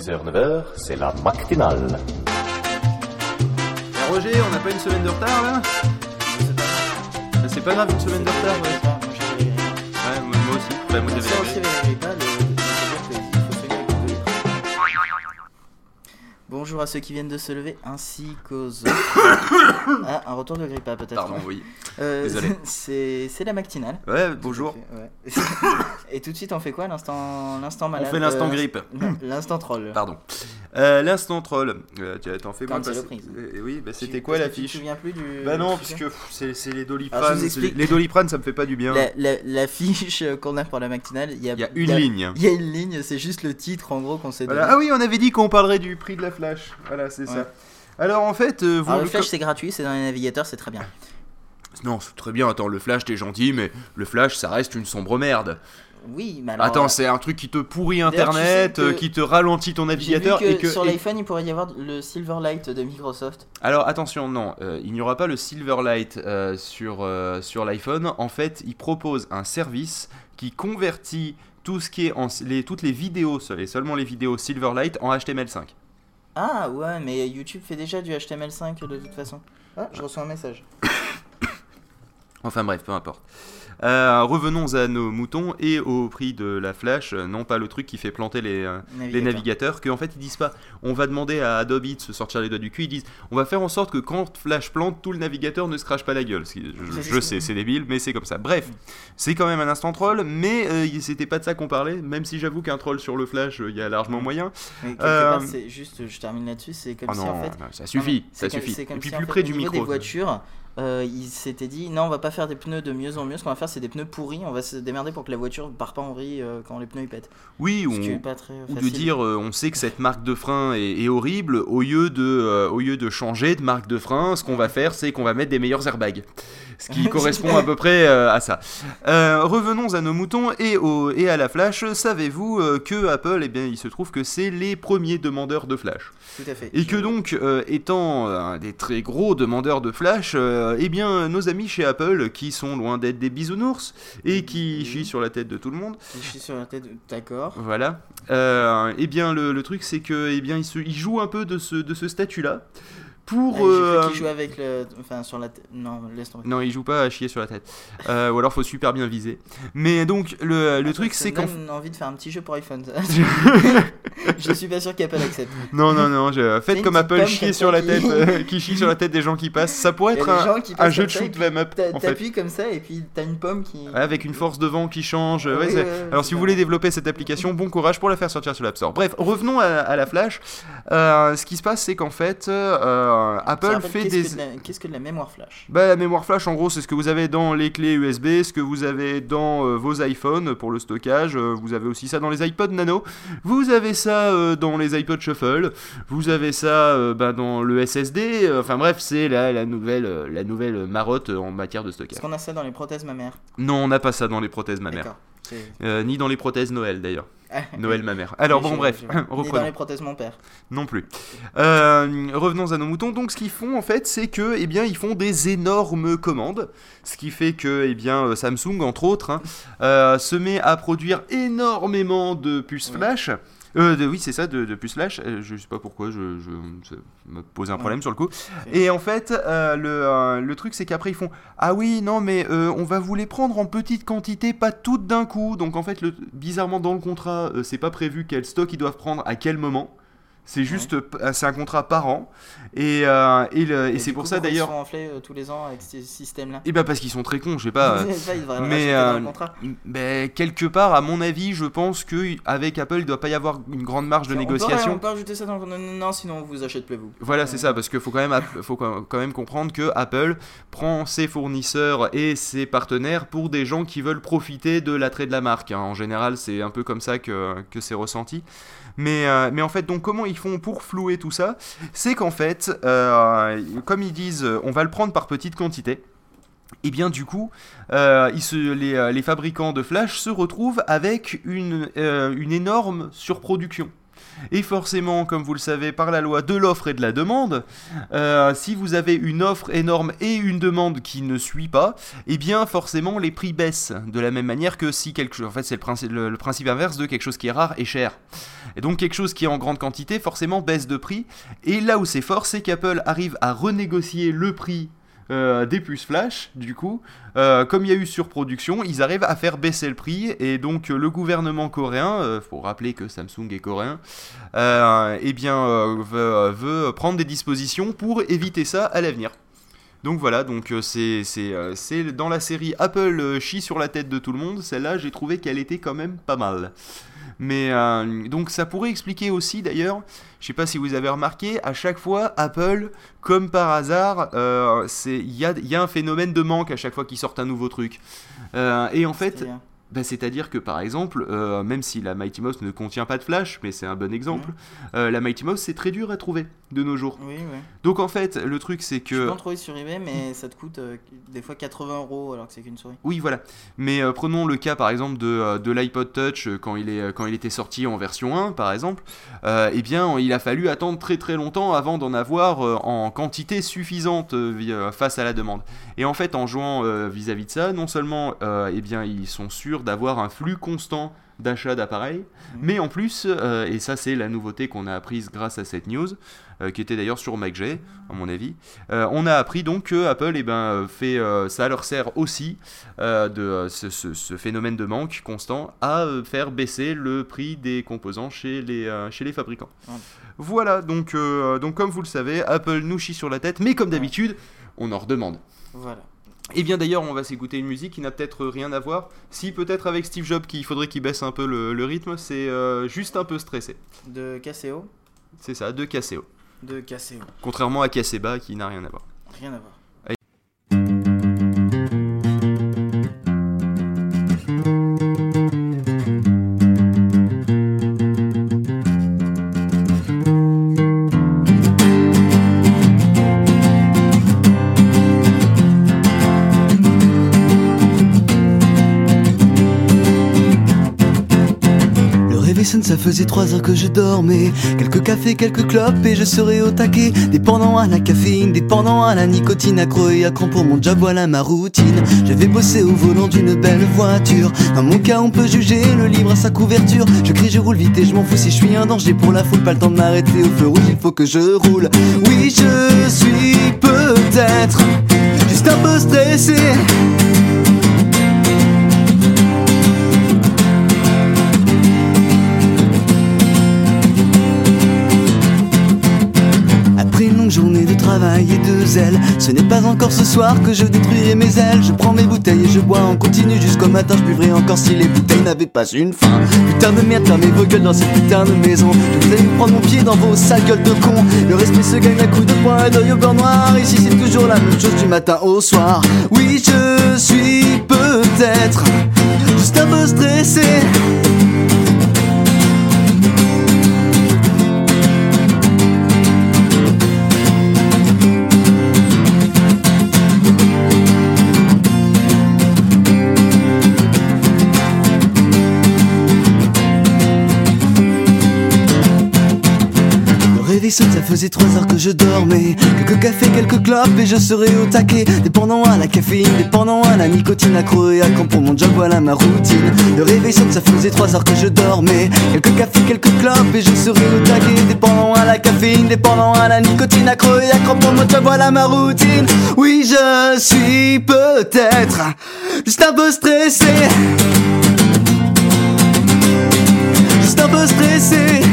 6h, 9h, c'est la matinale. Eh, Roger, on n'a pas une semaine de retard là? Bah, C'est pas grave une semaine de retard, ouais. Ouais, moi, moi aussi. Bah, moi, j'avais- Bonjour à ceux qui viennent de se lever ainsi qu'aux autres. ah, un retour de grippa peut-être. Pardon, oui. Euh, désolé. C'est c'est la matinale. Ouais, bonjour. Ouais. Et tout de suite, on fait quoi L'instant l'instant malade fait l'instant euh, grippe. L'instant troll. Pardon. Euh, L'instant troll. Euh, tu- T'en fais Quand moi c'est passer-. Euh, Oui, bah, c'était quoi parce que Tu te l'affiche souviens plus du. Bah non, parce que pff, c'est c'est les je doliprane. Les doliprane, ça me fait pas du bien. La, la, la qu'on a pour la matinale, il y a, Il y a une ligne. Il y a une ligne, c'est juste le titre en gros qu'on s'est Voilà. donné. Ah oui, on avait dit qu'on parlerait du prix de la flash. Voilà, c'est Ouais. ça. Alors en fait, euh, vous Alors, le le- flash c'est gratuit, c'est dans les navigateurs, c'est très bien. Non, c'est très bien. Attends, le flash, t'es gentil, mais le flash, ça reste une sombre merde. Oui, mais alors. Attends, euh, c'est un truc qui te pourrit tu Internet, sais que euh, qui te ralentit ton vu navigateur que, et que. sur et- l'iPhone il pourrait y avoir le Silverlight de Microsoft. Alors attention, non, euh, il n'y aura pas le Silverlight euh, sur, euh, sur l'iPhone. En fait, il propose un service qui convertit tout ce qui est en, les, toutes les vidéos, et seulement les vidéos Silverlight en HTML5. Ah ouais, mais YouTube fait déjà du HTML5 de toute façon. Ah, je reçois un message. Enfin bref, peu importe. Euh, revenons à nos moutons et au prix de la flash, euh, non pas le truc qui fait planter les, euh, les Navigateur. navigateurs, qu'en fait ils disent pas, on va demander à Adobe de se sortir les doigts du cul, ils disent, on va faire en sorte que quand Flash plante, tout le navigateur ne se crache pas la gueule. Je, je sais, c'est débile, mais c'est comme ça. Bref, c'est quand même un instant troll, mais euh, c'était pas de ça qu'on parlait, même si j'avoue qu'un troll sur le Flash, il y a largement moyen. Mais quelque part, c'est juste, je termine là-dessus, c'est comme Ah si non, en fait. ça suffit, ça comme- suffit. c'est Et comme puis si, en plus fait, près du micro. des voitures, euh, ils s'étaient dit non, on va pas faire des pneus de mieux en mieux. Ce qu'on va faire, c'est des pneus pourris. On va se démerder pour que la voiture part pas en vrille euh, quand les pneus ils pètent. Oui, Ce on, pas très ou de dire euh, on sait que cette marque de frein est, est horrible, au lieu, de, euh, au lieu de changer de marque de frein, ce qu'on va faire c'est qu'on va mettre des meilleurs airbags. Ce qui correspond à peu près à ça. Revenons à nos moutons et, au, et à la flash. Savez-vous que Apple, eh bien, il se trouve que c'est les premiers demandeurs de flash? Tout à fait. Et que donc, euh, étant euh, un des très gros demandeurs de flash, euh, eh bien, nos amis chez Apple, qui sont loin d'être des bisounours et qui Oui. chient sur la tête de tout le monde, Je suis sur la tête. D'accord. voilà. Euh, eh bien, le, le truc, c'est que, eh bien, il, se, il joue un peu de ce, de ce statut-là pour. Ah, jouait avec le. Enfin, sur la tête. Non, laisse tomber. non, il joue pas à chier sur la tête. Euh, ou alors, faut super bien viser. Mais donc, le, le Ah, truc, c'est donne envie de faire un petit jeu pour iPhone. je suis pas sûr qu'Apple accepte. Non, non, non, je- faites comme Apple chier sur la qui- tête, euh, qui chie sur la tête des gens qui passent. Ça pourrait être un, jeu de shoot puis 'em up. T'appuies comme ça et puis t'as une pomme qui. Avec une force de vent qui change. ouais, ouais, Alors si vous voulez développer cette application, bon courage pour la faire sortir sur l'App Store. Bref, revenons à, à la Flash. Euh, ce qui se passe, c'est qu'en fait, euh, Apple rappelle fait des... Qu'est-ce que de la mémoire flash? Bah, la mémoire flash, en gros, c'est ce que vous avez dans les clés USB, ce que vous avez dans euh, vos iPhones pour le stockage. vous avez aussi ça dans les iPod Nano. Vous avez ça euh, dans les iPod Shuffle. Vous avez ça euh, bah, dans le SSD. euh, Enfin bref, c'est la, la nouvelle, la nouvelle marotte en matière de Est-ce stockage. qu'on a ça dans les prothèses mammaires Non, on n'a pas ça dans les prothèses mammaires. Euh, ni dans les prothèses Noël d'ailleurs. Noël mammaire. Alors oui, bon, bref, je- Ni dans les prothèses mon père. Non plus. Euh, revenons à nos moutons. Donc, ce qu'ils font en fait, c'est que, eh bien, ils font des énormes commandes. Ce qui fait que, eh bien, Samsung, entre autres, hein, euh, se met à produire énormément de puces Oui. flash. Euh, de- oui, c'est ça, de, de puces flash. Euh, je sais pas pourquoi, je, je- ça me pose un problème sur le coup. Et en fait, euh, le, euh, le truc, c'est qu'après, ils font Ah oui, non, mais on va vous les prendre en petite quantité, pas toutes d'un coup. Donc, en fait, le, bizarrement, dans le contrat, c'est pas prévu quel stock ils doivent prendre à quel moment. C'est juste, euh, c'est un contrat par an. Et, euh, et, le- et Et c'est pour ça d'ailleurs. Ils sont enflés euh, tous les ans avec ce système-là. Et bah parce qu'ils sont très cons, je sais pas. euh, mais, euh, ben, quelque part, à mon avis, je pense que avec Apple, il doit pas y avoir une grande marge de On peut- négociation. On peut rajouter ça dans. Non, non, sinon on vous achète plus vous. Voilà, c'est ça, parce qu'il faut quand même, faut quand même comprendre que Apple prend ses fournisseurs et ses partenaires pour des gens qui veulent profiter de l'attrait de la marque. hein. En général, c'est un peu comme ça que, que c'est ressenti. Mais, euh, mais en fait, donc comment font pour flouer tout ça C'est qu'en fait, euh, comme ils disent, on va le prendre par petite quantité. Et bien du coup, euh, euh, les fabricants de flash se retrouvent avec une énorme surproduction. Et forcément, comme vous le savez, par la loi de l'offre et de la demande, euh, si vous avez une offre énorme et une demande qui ne suit pas, eh bien forcément les prix baissent. De la même manière que si quelque chose... En fait, c'est le principe, le, le principe inverse de quelque chose qui est rare et cher. Et donc quelque chose qui est en grande quantité, forcément baisse de prix. Et là où c'est fort, c'est qu'Apple arrive à renégocier le prix euh, des puces flash, du coup, euh, comme il y a eu surproduction, ils arrivent à faire baisser le prix et donc euh, le gouvernement coréen, euh, faut rappeler que Samsung est coréen, eh bien veut, veut prendre des dispositions pour éviter ça à l'avenir. Donc voilà, donc c'est dans la série Apple chie sur la tête de tout le monde. Celle-là, j'ai trouvé qu'elle était quand même pas mal. Mais euh, donc ça pourrait expliquer aussi d'ailleurs, je sais pas si vous avez remarqué, à chaque fois Apple, comme par hasard, euh, il y a, y a un phénomène de manque à chaque fois qu'ils sortent un nouveau truc. Euh, et en fait, bah, c'est-à-dire que par exemple, euh, même si la Mighty Mouse ne contient pas de flash, mais c'est un bon exemple, euh, la Mighty Mouse c'est très dur à trouver de nos jours. Oui. Donc en fait, le truc c'est Tu peux que en trouver sur eBay, mais ça te coûte euh, des fois 80 euros alors que c'est qu'une souris. Oui, voilà. Mais prenons le cas par exemple de, de l'iPod Touch quand il, est, quand il était sorti en version 1, par exemple. Eh bien, il a fallu attendre très très longtemps avant d'en avoir en quantité suffisante face à la demande. Et en fait, en jouant vis-à-vis de ça, non seulement eh bien, ils sont sûrs d'avoir un flux constant d'achat d'appareils, mais en plus, euh, et ça c'est la nouveauté qu'on a apprise grâce à cette news, euh, qui était d'ailleurs sur MacG, à mon avis, euh, on a appris donc que Apple, eh ben, fait, ça leur sert aussi de ce, ce- ce phénomène de manque constant à faire baisser le prix des composants chez les, chez les fabricants. Voilà. Voilà, donc, donc comme vous le savez, Apple nous chie sur la tête, mais comme d'habitude, on en redemande. Voilà. Et bien d'ailleurs, on va s'écouter une musique qui n'a peut-être rien à voir. Si peut-être avec Steve Jobs, qu'il faudrait qu'il baisse un peu le, le rythme, c'est euh, juste un peu stressé. De Caseo C'est ça, de Caseo. De Caseo. Contrairement à Caseba qui n'a rien à voir. Rien à voir. Ça faisait trois heures que je dormais. Quelques cafés, quelques clopes et je serais au taquet. Dépendant à la caféine, dépendant à la nicotine, accro et accro pour mon job, voilà ma routine. Je vais bosser au volant d'une belle voiture. Dans mon cas, on peut juger le livre à sa couverture. Je crie, je roule vite et je m'en fous si je suis un danger pour la foule. Pas le temps de m'arrêter au feu rouge, il faut que je roule. Oui, je soir que je détruirai mes ailes. Je prends mes bouteilles et je bois en continu jusqu'au matin. Je buvrai encore si les bouteilles n'avaient pas une fin. Putain de merde, fermez vos gueules dans cette putain de maison. Je vous me prendre mon pied dans vos sales gueules de con. Le respect se gagne à coups de poing et d'œil au beurre noir. Ici c'est toujours la même chose du matin au soir. Oui, je suis peut-être Ça faisait trois heures que je dormais. Quelques cafés, quelques clopes et je serais au taquet. Dépendant à la caféine, dépendant à la nicotine, accro et accro pour mon job, voilà ma routine. Le réveil ça faisait trois heures que je dormais. Quelques cafés, quelques clopes et je serais au taquet. Dépendant à la caféine, dépendant à la nicotine, accro et accro pour mon job, voilà ma routine. Oui, je suis peut-être juste un peu stressé. Juste un peu stressé.